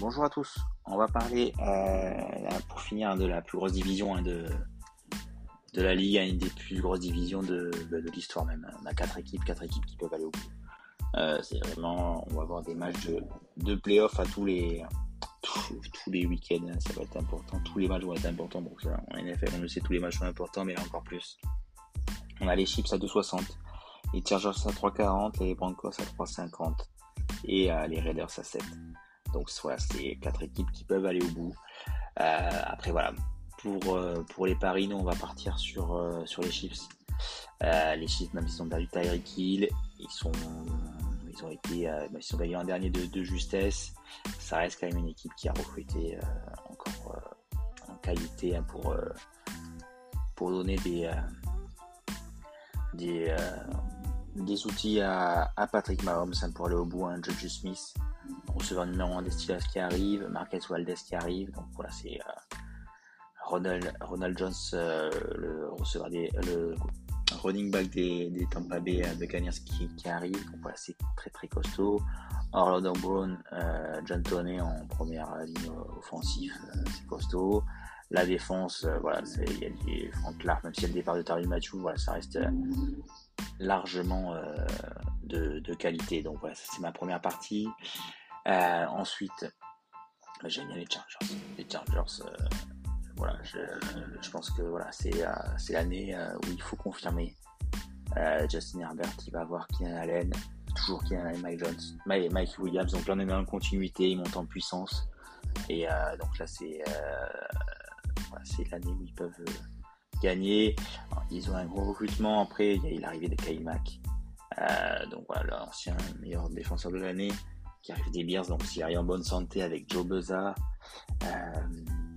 bonjour à tous. On va parler euh, pour finir de la plus grosse division hein, de, la Ligue, une des plus grosses divisions de, l'histoire même. On a quatre équipes, quatre équipes qui peuvent aller au bout. Euh, c'est vraiment, on va avoir des matchs de, de playoff à tous les tous, les week-ends, hein, ça va être important. Tous les matchs vont être importants. Bon, ça, en NFL, on le sait, tous les matchs sont importants, mais là encore plus. On a les Chips à 2,60, les Chargers à 3,40, les Broncos à 3,50 et euh, les Raiders à 7. Donc voilà, c'est quatre équipes qui peuvent aller au bout. Euh, après voilà, pour, euh, pour les paris, nous on va partir sur, sur les Chiefs. les Chiefs, même s'ils ont perdu Tyreek Hill, ils sont ils ont été ils sont gagnés en dernier de, justesse. Ça reste quand même une équipe qui a recruté encore en qualité hein, pour, pour donner des, des, des outils à, Patrick Mahomes hein, pour aller au bout, un Judge Smith, receveur numéro 1 des Steelers qui arrive, Marquez Valdez qui arrive, donc voilà, c'est euh, Ronald, Ronald Jones, euh, le receveur des, le running back des, des Tampa Bay de Buccaneers qui, qui, arrive, donc voilà, c'est très très costaud. Orlando Brown, euh, John Toney en première ligne offensive, c'est costaud. La défense, voilà, il y a des Frank Clark, même si le départ de Terry Matthew, voilà, ça reste largement euh, de, qualité. Donc voilà, c'est ma première partie. Euh, ensuite, j'aime bien les Chargers. Les Chargers, euh, voilà, je, pense que voilà, c'est l'année où il faut confirmer Justin Herbert. Il va avoir Keenan Allen, toujours Keenan Allen, Mike Jones, Mike, Williams. Donc là, on est la continuité, il monte en puissance. Et donc là, c'est c'est l'année où ils peuvent gagner. ils ont un gros recrutement. Après, il y a l'arrivée de Kyle Mack. Euh, donc voilà, l'ancien meilleur défenseur de l'année arrive des Bears. Donc s'il arrive en bonne santé avec Joe Buzza. Euh,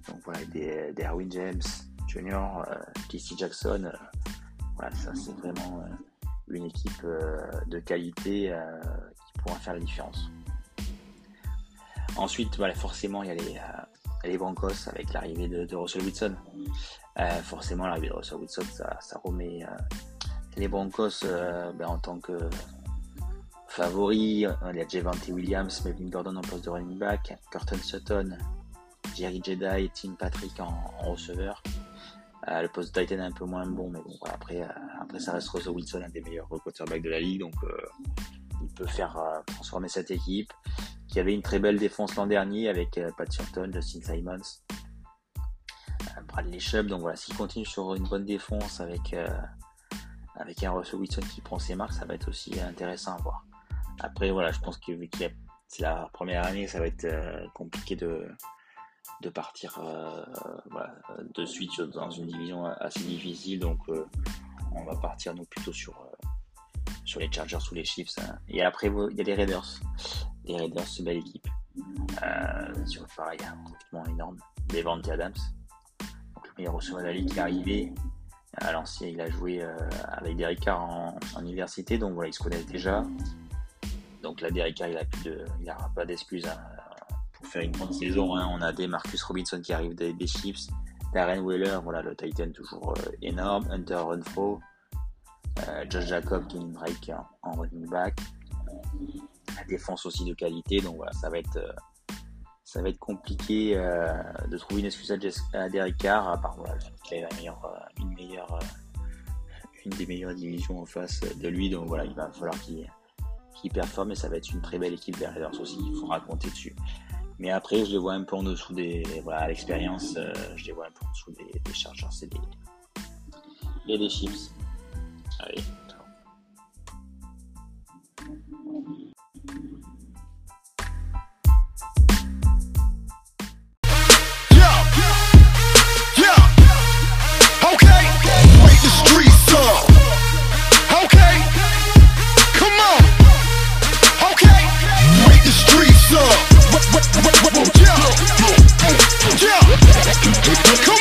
donc voilà, des, Erwin James Jr., euh, Casey Jackson. Euh, voilà, ça c'est vraiment une équipe de qualité qui pourra faire la différence. Ensuite, voilà, forcément, il y a les, les Broncos avec l'arrivée de, Russell Wilson. Euh, forcément, l'arrivée de Russell Wilson, ça, remet euh, les Broncos euh, ben, en tant que favoris. Il y a Javante Williams, Melvin Gordon en poste de running back, Curtin Sutton, Jerry Jedi, Tim Patrick en, receveur. le poste de Titan est un peu moins bon, mais bon, après, après ça reste Russell Wilson, un des meilleurs quarterbacks de la ligue, donc il peut faire transformer cette équipe qui avait une très belle défense l'an dernier avec euh, Pat Surton, Justin Simons, euh, Bradley Chubb. Donc voilà, s'il continue sur une bonne défense avec, euh, avec un Russell Wilson qui prend ses marques, ça va être aussi intéressant à voir. Après, voilà, je pense que vu que c'est la première année, ça va être compliqué de, de partir de suite dans une division assez difficile. Donc, on va partir nous plutôt sur, sur les Chargers ou les Chiefs. Hein. Et après, il y a les Raiders les Raiders, c'est belle équipe. Euh, sur pareil, un recrutement énorme. Devante Adams, donc le meilleur receveur de la qui est arrivé. À l'ancien, il a joué euh, avec Derek Carr en, université, donc voilà, ils se connaissent déjà. Donc là, Derek il a pas d'excuses hein, pour faire une grande saison. Hein. On a des Marcus Robinson qui arrive des, Chiefs, Darren Wheeler, voilà, le Titan toujours euh, énorme, Hunter Renfro, euh, Josh Jacob qui est une break en running back la défense aussi de qualité. Donc voilà, ça va être, euh, compliqué de trouver une excuse à, Carr, à part a une une des meilleures divisions en face de lui. Donc voilà, il va falloir qu'il performe et ça va être une très belle équipe derrière aussi. Il faudra compter dessus. Mais après, je les vois un peu en dessous des. Voilà, l'expérience, je les vois un peu en dessous des, des Chargers et des, des Chips. Allez. Yeah. Yeah.